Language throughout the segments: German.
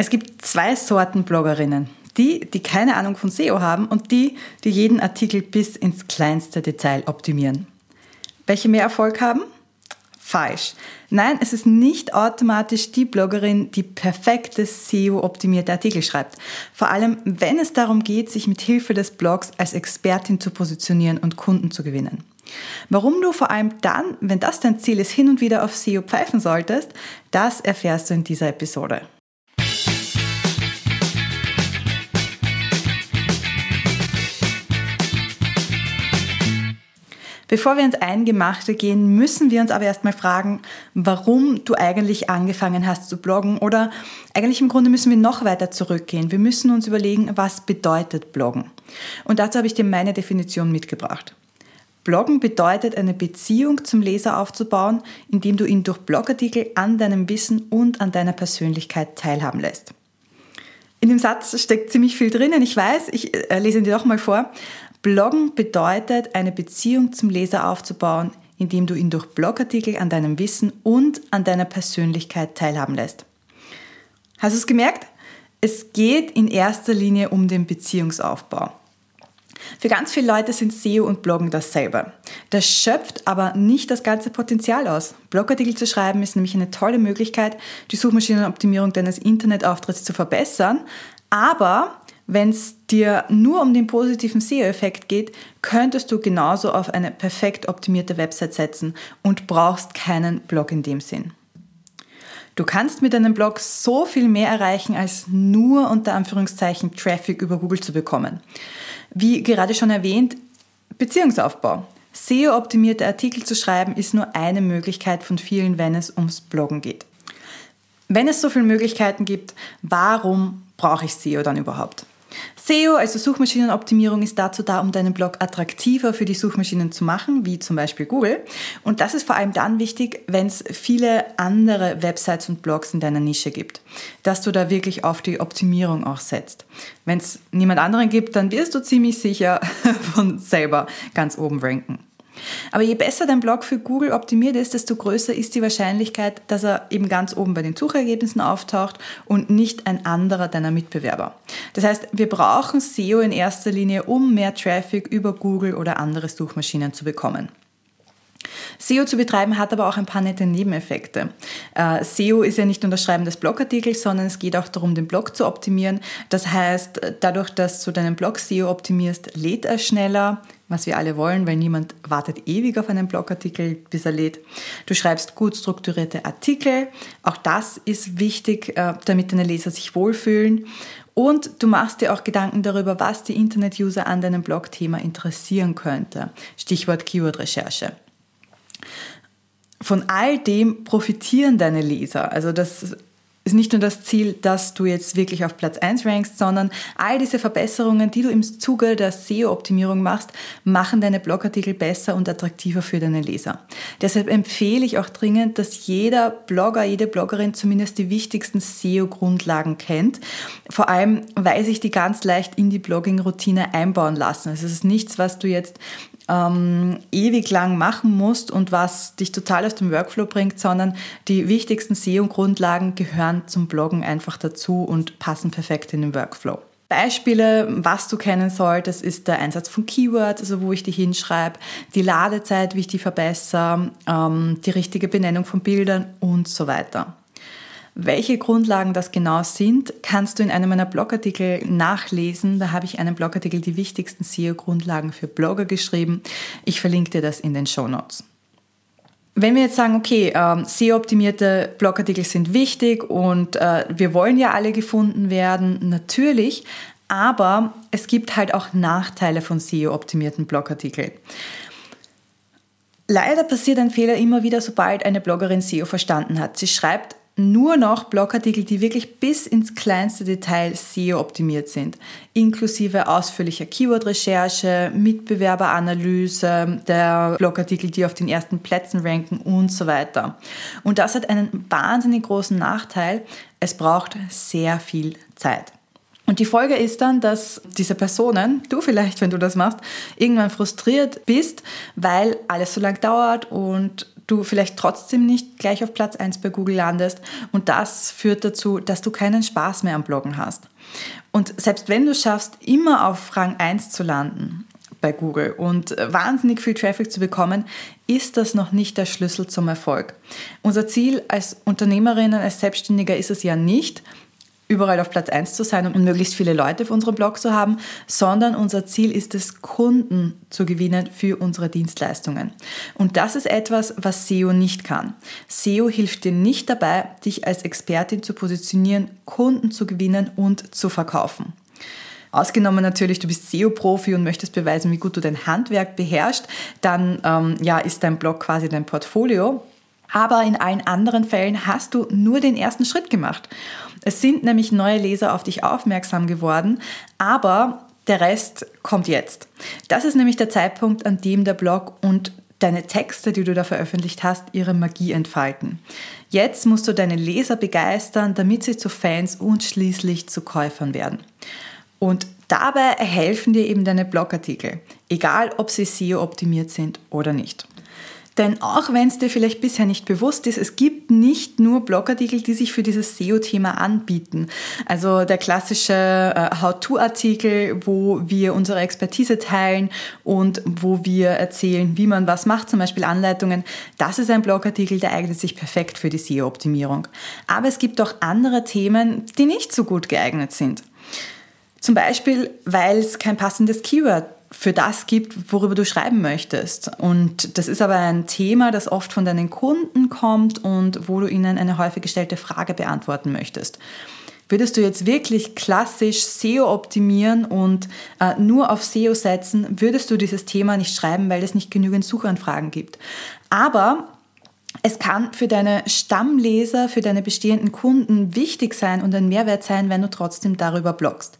Es gibt zwei Sorten Bloggerinnen. Die, die keine Ahnung von SEO haben und die, die jeden Artikel bis ins kleinste Detail optimieren. Welche mehr Erfolg haben? Falsch. Nein, es ist nicht automatisch die Bloggerin, die perfekte SEO-optimierte Artikel schreibt. Vor allem, wenn es darum geht, sich mit Hilfe des Blogs als Expertin zu positionieren und Kunden zu gewinnen. Warum du vor allem dann, wenn das dein Ziel ist, hin und wieder auf SEO pfeifen solltest, das erfährst du in dieser Episode. Bevor wir ins Eingemachte gehen, müssen wir uns aber erstmal fragen, warum du eigentlich angefangen hast zu bloggen oder eigentlich im Grunde müssen wir noch weiter zurückgehen. Wir müssen uns überlegen, was bedeutet Bloggen. Und dazu habe ich dir meine Definition mitgebracht. Bloggen bedeutet, eine Beziehung zum Leser aufzubauen, indem du ihn durch Blogartikel an deinem Wissen und an deiner Persönlichkeit teilhaben lässt. In dem Satz steckt ziemlich viel drinnen. Ich weiß, ich äh, lese ihn dir doch mal vor. Bloggen bedeutet, eine Beziehung zum Leser aufzubauen, indem du ihn durch Blogartikel an deinem Wissen und an deiner Persönlichkeit teilhaben lässt. Hast du es gemerkt? Es geht in erster Linie um den Beziehungsaufbau. Für ganz viele Leute sind SEO und Bloggen dasselbe. Das schöpft aber nicht das ganze Potenzial aus. Blogartikel zu schreiben ist nämlich eine tolle Möglichkeit, die Suchmaschinenoptimierung deines Internetauftritts zu verbessern, aber wenn es dir nur um den positiven SEO-Effekt geht, könntest du genauso auf eine perfekt optimierte Website setzen und brauchst keinen Blog in dem Sinn. Du kannst mit deinem Blog so viel mehr erreichen, als nur unter Anführungszeichen Traffic über Google zu bekommen. Wie gerade schon erwähnt, Beziehungsaufbau. SEO-optimierte Artikel zu schreiben ist nur eine Möglichkeit von vielen, wenn es ums Bloggen geht. Wenn es so viele Möglichkeiten gibt, warum brauche ich SEO dann überhaupt? SEO, also Suchmaschinenoptimierung, ist dazu da, um deinen Blog attraktiver für die Suchmaschinen zu machen, wie zum Beispiel Google. Und das ist vor allem dann wichtig, wenn es viele andere Websites und Blogs in deiner Nische gibt, dass du da wirklich auf die Optimierung auch setzt. Wenn es niemand anderen gibt, dann wirst du ziemlich sicher von selber ganz oben ranken. Aber je besser dein Blog für Google optimiert ist, desto größer ist die Wahrscheinlichkeit, dass er eben ganz oben bei den Suchergebnissen auftaucht und nicht ein anderer deiner Mitbewerber. Das heißt, wir brauchen SEO in erster Linie, um mehr Traffic über Google oder andere Suchmaschinen zu bekommen. SEO zu betreiben hat aber auch ein paar nette Nebeneffekte. Äh, SEO ist ja nicht nur das Schreiben des Blogartikels, sondern es geht auch darum, den Blog zu optimieren. Das heißt, dadurch, dass du deinen Blog SEO optimierst, lädt er schneller, was wir alle wollen, weil niemand wartet ewig auf einen Blogartikel, bis er lädt. Du schreibst gut strukturierte Artikel. Auch das ist wichtig, äh, damit deine Leser sich wohlfühlen. Und du machst dir auch Gedanken darüber, was die Internet-User an deinem Blog-Thema interessieren könnte. Stichwort Keyword-Recherche. Von all dem profitieren deine Leser. Also das ist nicht nur das Ziel, dass du jetzt wirklich auf Platz 1 rankst, sondern all diese Verbesserungen, die du im Zuge der SEO-Optimierung machst, machen deine Blogartikel besser und attraktiver für deine Leser. Deshalb empfehle ich auch dringend, dass jeder Blogger, jede Bloggerin zumindest die wichtigsten SEO-Grundlagen kennt. Vor allem, weil sich die ganz leicht in die Blogging-Routine einbauen lassen. Also es ist nichts, was du jetzt ähm, ewig lang machen musst und was dich total aus dem Workflow bringt, sondern die wichtigsten SEO-Grundlagen gehören zum Bloggen einfach dazu und passen perfekt in den Workflow. Beispiele, was du kennen solltest, ist der Einsatz von Keywords, also wo ich die hinschreibe, die Ladezeit, wie ich die verbessere, ähm, die richtige Benennung von Bildern und so weiter. Welche Grundlagen das genau sind, kannst du in einem meiner Blogartikel nachlesen. Da habe ich einen Blogartikel, die wichtigsten SEO-Grundlagen für Blogger geschrieben. Ich verlinke dir das in den Show Notes. Wenn wir jetzt sagen, okay, ähm, SEO-optimierte Blogartikel sind wichtig und äh, wir wollen ja alle gefunden werden, natürlich, aber es gibt halt auch Nachteile von SEO-optimierten Blogartikeln. Leider passiert ein Fehler immer wieder, sobald eine Bloggerin SEO verstanden hat. Sie schreibt nur noch Blogartikel, die wirklich bis ins kleinste Detail SEO optimiert sind, inklusive ausführlicher Keyword-Recherche, Mitbewerberanalyse, der Blogartikel, die auf den ersten Plätzen ranken und so weiter. Und das hat einen wahnsinnig großen Nachteil. Es braucht sehr viel Zeit. Und die Folge ist dann, dass diese Personen, du vielleicht, wenn du das machst, irgendwann frustriert bist, weil alles so lang dauert und du vielleicht trotzdem nicht gleich auf Platz 1 bei Google landest und das führt dazu, dass du keinen Spaß mehr am Bloggen hast. Und selbst wenn du schaffst, immer auf Rang 1 zu landen bei Google und wahnsinnig viel Traffic zu bekommen, ist das noch nicht der Schlüssel zum Erfolg. Unser Ziel als Unternehmerinnen, als Selbstständiger ist es ja nicht, überall auf Platz 1 zu sein und möglichst viele Leute auf unserem Blog zu haben, sondern unser Ziel ist es, Kunden zu gewinnen für unsere Dienstleistungen. Und das ist etwas, was SEO nicht kann. SEO hilft dir nicht dabei, dich als Expertin zu positionieren, Kunden zu gewinnen und zu verkaufen. Ausgenommen natürlich, du bist SEO-Profi und möchtest beweisen, wie gut du dein Handwerk beherrschst, dann ähm, ja, ist dein Blog quasi dein Portfolio. Aber in allen anderen Fällen hast du nur den ersten Schritt gemacht. Es sind nämlich neue Leser auf dich aufmerksam geworden, aber der Rest kommt jetzt. Das ist nämlich der Zeitpunkt, an dem der Blog und deine Texte, die du da veröffentlicht hast, ihre Magie entfalten. Jetzt musst du deine Leser begeistern, damit sie zu Fans und schließlich zu Käufern werden. Und dabei helfen dir eben deine Blogartikel, egal ob sie SEO optimiert sind oder nicht. Denn auch wenn es dir vielleicht bisher nicht bewusst ist, es gibt nicht nur Blogartikel, die sich für dieses SEO-Thema anbieten. Also der klassische äh, How-to-Artikel, wo wir unsere Expertise teilen und wo wir erzählen, wie man was macht, zum Beispiel Anleitungen. Das ist ein Blogartikel, der eignet sich perfekt für die SEO-Optimierung. Aber es gibt auch andere Themen, die nicht so gut geeignet sind. Zum Beispiel, weil es kein passendes Keyword für das gibt, worüber du schreiben möchtest. Und das ist aber ein Thema, das oft von deinen Kunden kommt und wo du ihnen eine häufig gestellte Frage beantworten möchtest. Würdest du jetzt wirklich klassisch SEO optimieren und äh, nur auf SEO setzen, würdest du dieses Thema nicht schreiben, weil es nicht genügend Suchanfragen gibt. Aber es kann für deine Stammleser, für deine bestehenden Kunden wichtig sein und ein Mehrwert sein, wenn du trotzdem darüber bloggst.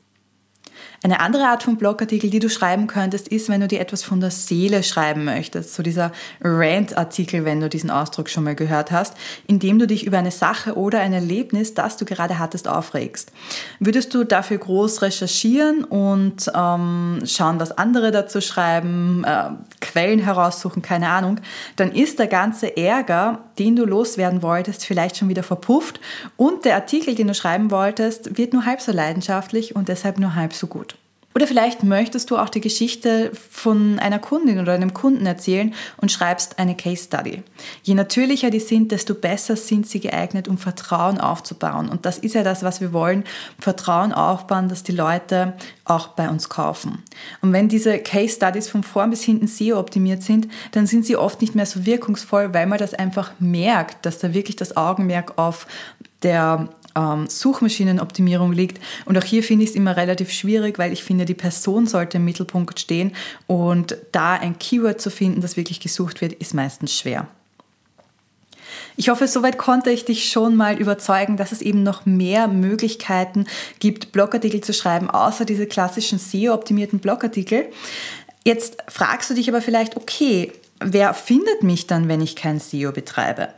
Eine andere Art von Blogartikel, die du schreiben könntest, ist, wenn du dir etwas von der Seele schreiben möchtest. So dieser Rant-Artikel, wenn du diesen Ausdruck schon mal gehört hast, in dem du dich über eine Sache oder ein Erlebnis, das du gerade hattest, aufregst. Würdest du dafür groß recherchieren und ähm, schauen, was andere dazu schreiben, äh, Quellen heraussuchen, keine Ahnung, dann ist der ganze Ärger, den du loswerden wolltest, vielleicht schon wieder verpufft und der Artikel, den du schreiben wolltest, wird nur halb so leidenschaftlich und deshalb nur halb so gut. Oder vielleicht möchtest du auch die Geschichte von einer Kundin oder einem Kunden erzählen und schreibst eine Case Study. Je natürlicher die sind, desto besser sind sie geeignet, um Vertrauen aufzubauen. Und das ist ja das, was wir wollen. Vertrauen aufbauen, dass die Leute auch bei uns kaufen. Und wenn diese Case Studies von vorn bis hinten SEO optimiert sind, dann sind sie oft nicht mehr so wirkungsvoll, weil man das einfach merkt, dass da wirklich das Augenmerk auf der ähm, Suchmaschinenoptimierung liegt. Und auch hier finde ich es immer relativ schwierig, weil ich finde, die Person sollte im Mittelpunkt stehen und da ein Keyword zu finden, das wirklich gesucht wird, ist meistens schwer. Ich hoffe, soweit konnte ich dich schon mal überzeugen, dass es eben noch mehr Möglichkeiten gibt, Blogartikel zu schreiben, außer diese klassischen SEO-optimierten Blogartikel. Jetzt fragst du dich aber vielleicht, okay, wer findet mich dann, wenn ich kein SEO betreibe?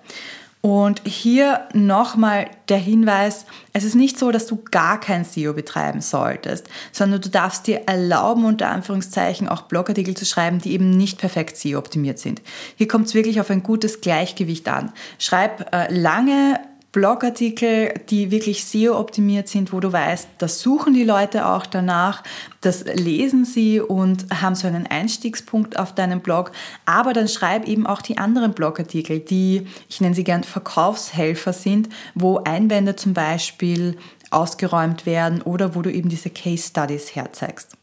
Und hier nochmal der Hinweis, es ist nicht so, dass du gar kein SEO betreiben solltest, sondern du darfst dir erlauben, unter Anführungszeichen auch Blogartikel zu schreiben, die eben nicht perfekt SEO optimiert sind. Hier kommt es wirklich auf ein gutes Gleichgewicht an. Schreib äh, lange Blogartikel, die wirklich SEO-optimiert sind, wo du weißt, das suchen die Leute auch danach, das lesen sie und haben so einen Einstiegspunkt auf deinem Blog. Aber dann schreib eben auch die anderen Blogartikel, die, ich nenne sie gern Verkaufshelfer sind, wo Einwände zum Beispiel ausgeräumt werden oder wo du eben diese Case Studies herzeigst.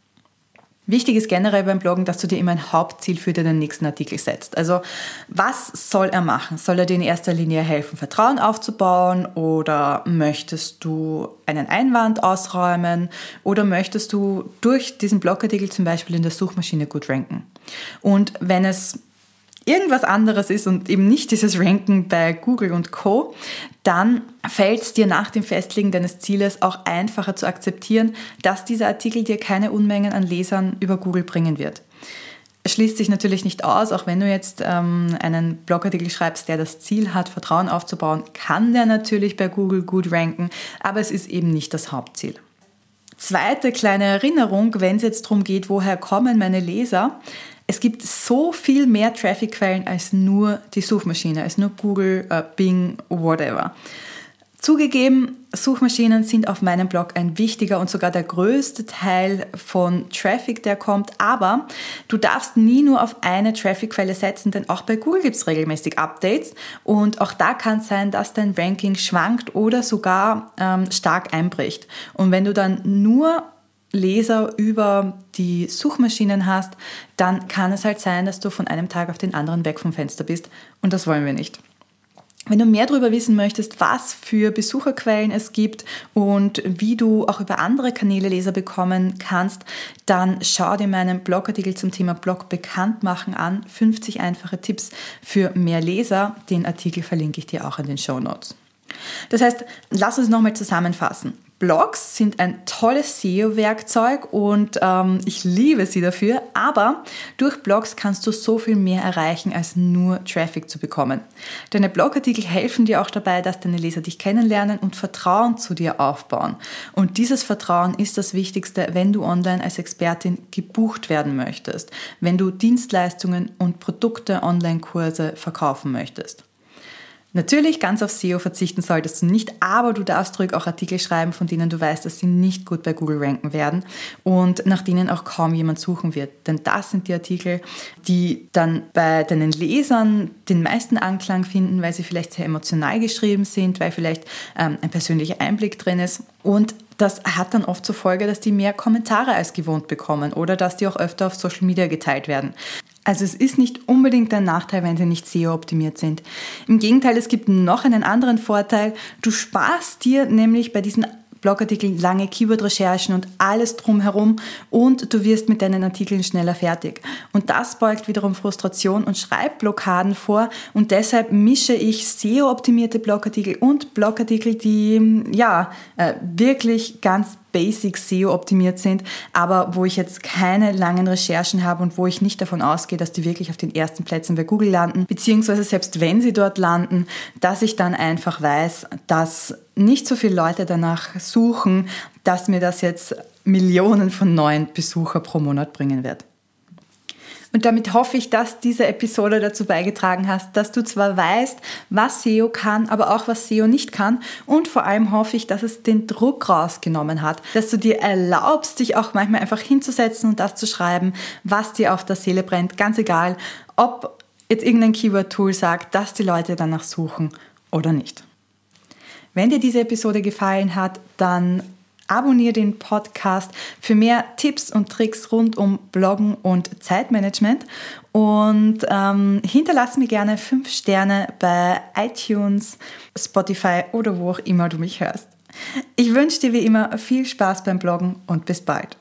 Wichtig ist generell beim Bloggen, dass du dir immer ein Hauptziel für deinen nächsten Artikel setzt. Also was soll er machen? Soll er dir in erster Linie helfen, Vertrauen aufzubauen oder möchtest du einen Einwand ausräumen oder möchtest du durch diesen Blogartikel zum Beispiel in der Suchmaschine gut ranken? Und wenn es irgendwas anderes ist und eben nicht dieses Ranken bei Google und Co., dann fällt es dir nach dem Festlegen deines Zieles auch einfacher zu akzeptieren, dass dieser Artikel dir keine Unmengen an Lesern über Google bringen wird. Es schließt sich natürlich nicht aus, auch wenn du jetzt ähm, einen Blogartikel schreibst, der das Ziel hat, Vertrauen aufzubauen, kann der natürlich bei Google gut ranken, aber es ist eben nicht das Hauptziel. Zweite kleine Erinnerung, wenn es jetzt darum geht, woher kommen meine Leser. Es gibt so viel mehr Traffic-Quellen als nur die Suchmaschine, als nur Google, äh, Bing, whatever. Zugegeben, Suchmaschinen sind auf meinem Blog ein wichtiger und sogar der größte Teil von Traffic, der kommt. Aber du darfst nie nur auf eine Traffic-Quelle setzen, denn auch bei Google gibt es regelmäßig Updates. Und auch da kann es sein, dass dein Ranking schwankt oder sogar ähm, stark einbricht. Und wenn du dann nur Leser über die Suchmaschinen hast, dann kann es halt sein, dass du von einem Tag auf den anderen weg vom Fenster bist. Und das wollen wir nicht. Wenn du mehr darüber wissen möchtest, was für Besucherquellen es gibt und wie du auch über andere Kanäle Leser bekommen kannst, dann schau dir meinen Blogartikel zum Thema Blog bekannt machen an. 50 einfache Tipps für mehr Leser. Den Artikel verlinke ich dir auch in den Show Notes. Das heißt, lass uns nochmal zusammenfassen. Blogs sind ein tolles SEO-Werkzeug und ähm, ich liebe sie dafür, aber durch Blogs kannst du so viel mehr erreichen, als nur Traffic zu bekommen. Deine Blogartikel helfen dir auch dabei, dass deine Leser dich kennenlernen und Vertrauen zu dir aufbauen. Und dieses Vertrauen ist das Wichtigste, wenn du online als Expertin gebucht werden möchtest, wenn du Dienstleistungen und Produkte, Online-Kurse verkaufen möchtest. Natürlich, ganz auf SEO verzichten solltest du nicht, aber du darfst ruhig auch Artikel schreiben, von denen du weißt, dass sie nicht gut bei Google ranken werden und nach denen auch kaum jemand suchen wird. Denn das sind die Artikel, die dann bei deinen Lesern den meisten Anklang finden, weil sie vielleicht sehr emotional geschrieben sind, weil vielleicht ähm, ein persönlicher Einblick drin ist. Und das hat dann oft zur Folge, dass die mehr Kommentare als gewohnt bekommen oder dass die auch öfter auf Social Media geteilt werden. Also es ist nicht unbedingt ein Nachteil, wenn sie nicht SEO-optimiert sind. Im Gegenteil, es gibt noch einen anderen Vorteil. Du sparst dir nämlich bei diesen Blogartikeln lange Keyword-Recherchen und alles drumherum und du wirst mit deinen Artikeln schneller fertig. Und das beugt wiederum Frustration und Schreibblockaden vor und deshalb mische ich SEO-optimierte Blogartikel und Blogartikel, die ja äh, wirklich ganz basic SEO optimiert sind, aber wo ich jetzt keine langen Recherchen habe und wo ich nicht davon ausgehe, dass die wirklich auf den ersten Plätzen bei Google landen, beziehungsweise selbst wenn sie dort landen, dass ich dann einfach weiß, dass nicht so viele Leute danach suchen, dass mir das jetzt Millionen von neuen Besucher pro Monat bringen wird. Und damit hoffe ich, dass diese Episode dazu beigetragen hast, dass du zwar weißt, was SEO kann, aber auch was SEO nicht kann. Und vor allem hoffe ich, dass es den Druck rausgenommen hat, dass du dir erlaubst, dich auch manchmal einfach hinzusetzen und das zu schreiben, was dir auf der Seele brennt. Ganz egal, ob jetzt irgendein Keyword-Tool sagt, dass die Leute danach suchen oder nicht. Wenn dir diese Episode gefallen hat, dann abonniere den Podcast für mehr Tipps und Tricks rund um Bloggen und Zeitmanagement und ähm, hinterlasse mir gerne fünf Sterne bei iTunes, Spotify oder wo auch immer du mich hörst. Ich wünsche dir wie immer viel Spaß beim Bloggen und bis bald.